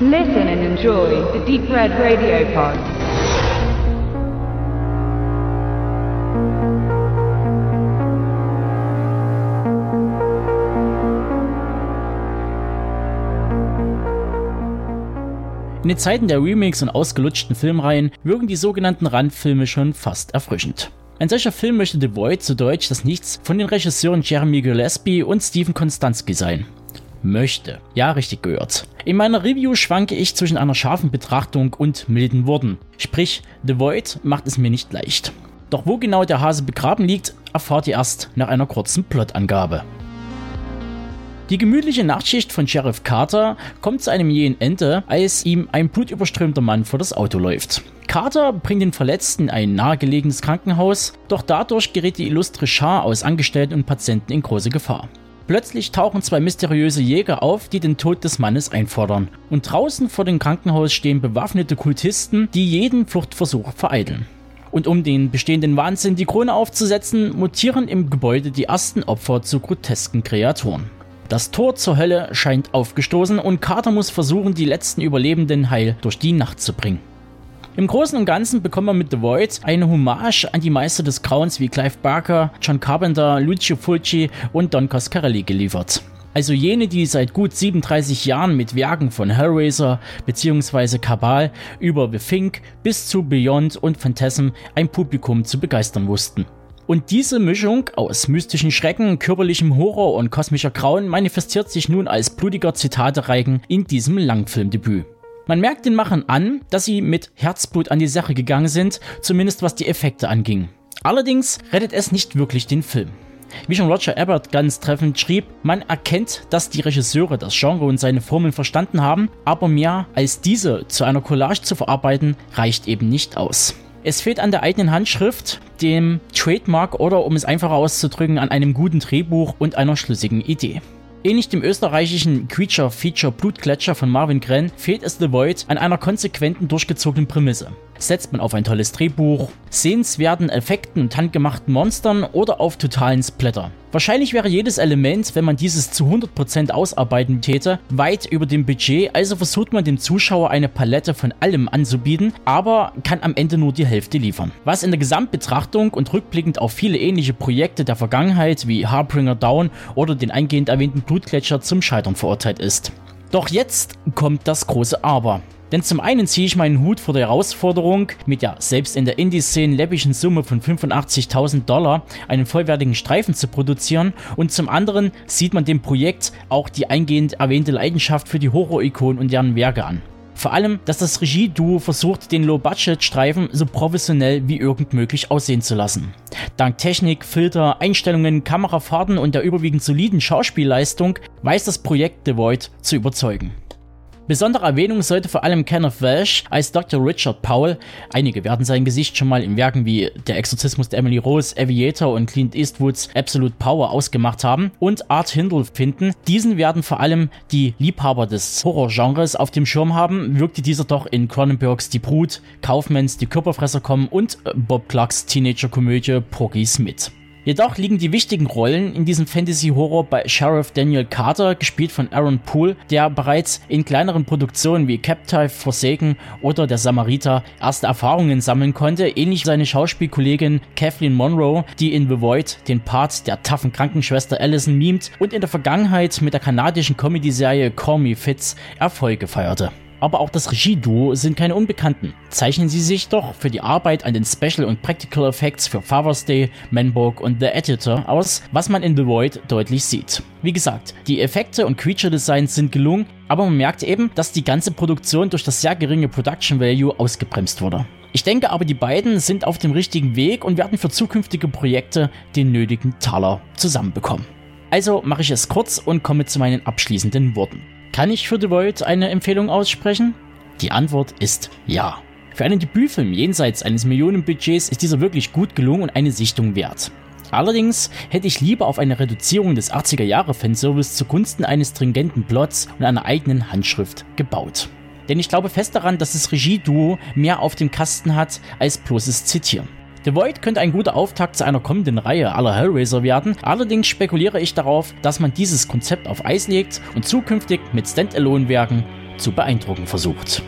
Listen and enjoy the Deep Red Radio Pod. In den Zeiten der Remakes und ausgelutschten Filmreihen wirken die sogenannten Randfilme schon fast erfrischend. Ein solcher Film möchte The Void zu Deutsch das Nichts von den Regisseuren Jeremy Gillespie und Stephen Konstanski sein. Möchte. Ja, richtig gehört. In meiner Review schwanke ich zwischen einer scharfen Betrachtung und milden Worten. Sprich, The Void macht es mir nicht leicht. Doch wo genau der Hase begraben liegt, erfahrt ihr erst nach einer kurzen Plotangabe. Die gemütliche Nachtschicht von Sheriff Carter kommt zu einem jähen Ende, als ihm ein blutüberströmter Mann vor das Auto läuft. Carter bringt den Verletzten in ein nahegelegenes Krankenhaus, doch dadurch gerät die illustre Schar aus Angestellten und Patienten in große Gefahr. Plötzlich tauchen zwei mysteriöse Jäger auf, die den Tod des Mannes einfordern. Und draußen vor dem Krankenhaus stehen bewaffnete Kultisten, die jeden Fluchtversuch vereiteln. Und um den bestehenden Wahnsinn die Krone aufzusetzen, mutieren im Gebäude die ersten Opfer zu grotesken Kreaturen. Das Tor zur Hölle scheint aufgestoßen und Carter muss versuchen, die letzten Überlebenden heil durch die Nacht zu bringen. Im Großen und Ganzen bekommt man mit The Void eine Hommage an die Meister des Grauens wie Clive Barker, John Carpenter, Lucio Fulci und Don Coscarelli geliefert. Also jene, die seit gut 37 Jahren mit Werken von Hellraiser bzw. Kabal über The Fink bis zu Beyond und Phantasm ein Publikum zu begeistern wussten. Und diese Mischung aus mystischen Schrecken, körperlichem Horror und kosmischer Grauen manifestiert sich nun als blutiger Zitatereigen in diesem Langfilmdebüt. Man merkt den Machern an, dass sie mit Herzblut an die Sache gegangen sind, zumindest was die Effekte anging. Allerdings rettet es nicht wirklich den Film. Wie schon Roger Ebert ganz treffend schrieb, man erkennt, dass die Regisseure das Genre und seine Formeln verstanden haben, aber mehr als diese zu einer Collage zu verarbeiten, reicht eben nicht aus. Es fehlt an der eigenen Handschrift, dem Trademark oder um es einfacher auszudrücken, an einem guten Drehbuch und einer schlüssigen Idee. Ähnlich dem österreichischen Creature-Feature Blutgletscher von Marvin Grenn fehlt es The Void an einer konsequenten durchgezogenen Prämisse. Setzt man auf ein tolles Drehbuch, sehenswerten Effekten und handgemachten Monstern oder auf totalen Splatter? Wahrscheinlich wäre jedes Element, wenn man dieses zu 100% ausarbeiten täte, weit über dem Budget, also versucht man dem Zuschauer eine Palette von allem anzubieten, aber kann am Ende nur die Hälfte liefern. Was in der Gesamtbetrachtung und rückblickend auf viele ähnliche Projekte der Vergangenheit wie Harbringer Down oder den eingehend erwähnten Blutgletscher zum Scheitern verurteilt ist. Doch jetzt kommt das große Aber. Denn zum einen ziehe ich meinen Hut vor der Herausforderung, mit der selbst in der Indie-Szene läppischen Summe von 85.000 Dollar einen vollwertigen Streifen zu produzieren und zum anderen sieht man dem Projekt auch die eingehend erwähnte Leidenschaft für die Horror-Ikonen und deren Werke an. Vor allem, dass das Regie-Duo versucht, den Low-Budget-Streifen so professionell wie irgend möglich aussehen zu lassen. Dank Technik, Filter, Einstellungen, Kamerafahrten und der überwiegend soliden Schauspielleistung weiß das Projekt The Void zu überzeugen. Besondere Erwähnung sollte vor allem Kenneth Welsh als Dr. Richard Powell, einige werden sein Gesicht schon mal in Werken wie Der Exorzismus der Emily Rose, Aviator und Clint Eastwoods Absolute Power ausgemacht haben und Art Hindle finden. Diesen werden vor allem die Liebhaber des Horrorgenres auf dem Schirm haben, wirkte dieser doch in Cronenbergs Die Brut, Kaufmanns Die Körperfresser kommen und Bob Clarks Teenager-Komödie Porgy Smith. Jedoch liegen die wichtigen Rollen in diesem Fantasy-Horror bei Sheriff Daniel Carter, gespielt von Aaron Poole, der bereits in kleineren Produktionen wie Captive, Forsaken oder Der Samariter erste Erfahrungen sammeln konnte, ähnlich seine Schauspielkollegin Kathleen Monroe, die in The Void den Part der taffen Krankenschwester Allison mimt und in der Vergangenheit mit der kanadischen Comedy-Serie Call Me Fitz Erfolge feierte aber auch das Regieduo sind keine Unbekannten. Zeichnen sie sich doch für die Arbeit an den Special und Practical Effects für Father's Day, Manborg und The Editor aus, was man in The Void deutlich sieht. Wie gesagt, die Effekte und Creature Designs sind gelungen, aber man merkt eben, dass die ganze Produktion durch das sehr geringe Production Value ausgebremst wurde. Ich denke aber, die beiden sind auf dem richtigen Weg und werden für zukünftige Projekte den nötigen Taler zusammenbekommen. Also mache ich es kurz und komme zu meinen abschließenden Worten. Kann ich für The Void eine Empfehlung aussprechen? Die Antwort ist ja. Für einen Debütfilm jenseits eines Millionenbudgets ist dieser wirklich gut gelungen und eine Sichtung wert. Allerdings hätte ich lieber auf eine Reduzierung des 80er Jahre Fanservice zugunsten eines stringenten Plots und einer eigenen Handschrift gebaut. Denn ich glaube fest daran, dass das Regieduo mehr auf dem Kasten hat als bloßes Zitieren. The Void könnte ein guter Auftakt zu einer kommenden Reihe aller Hellraiser werden, allerdings spekuliere ich darauf, dass man dieses Konzept auf Eis legt und zukünftig mit Standalone-Werken zu beeindrucken versucht.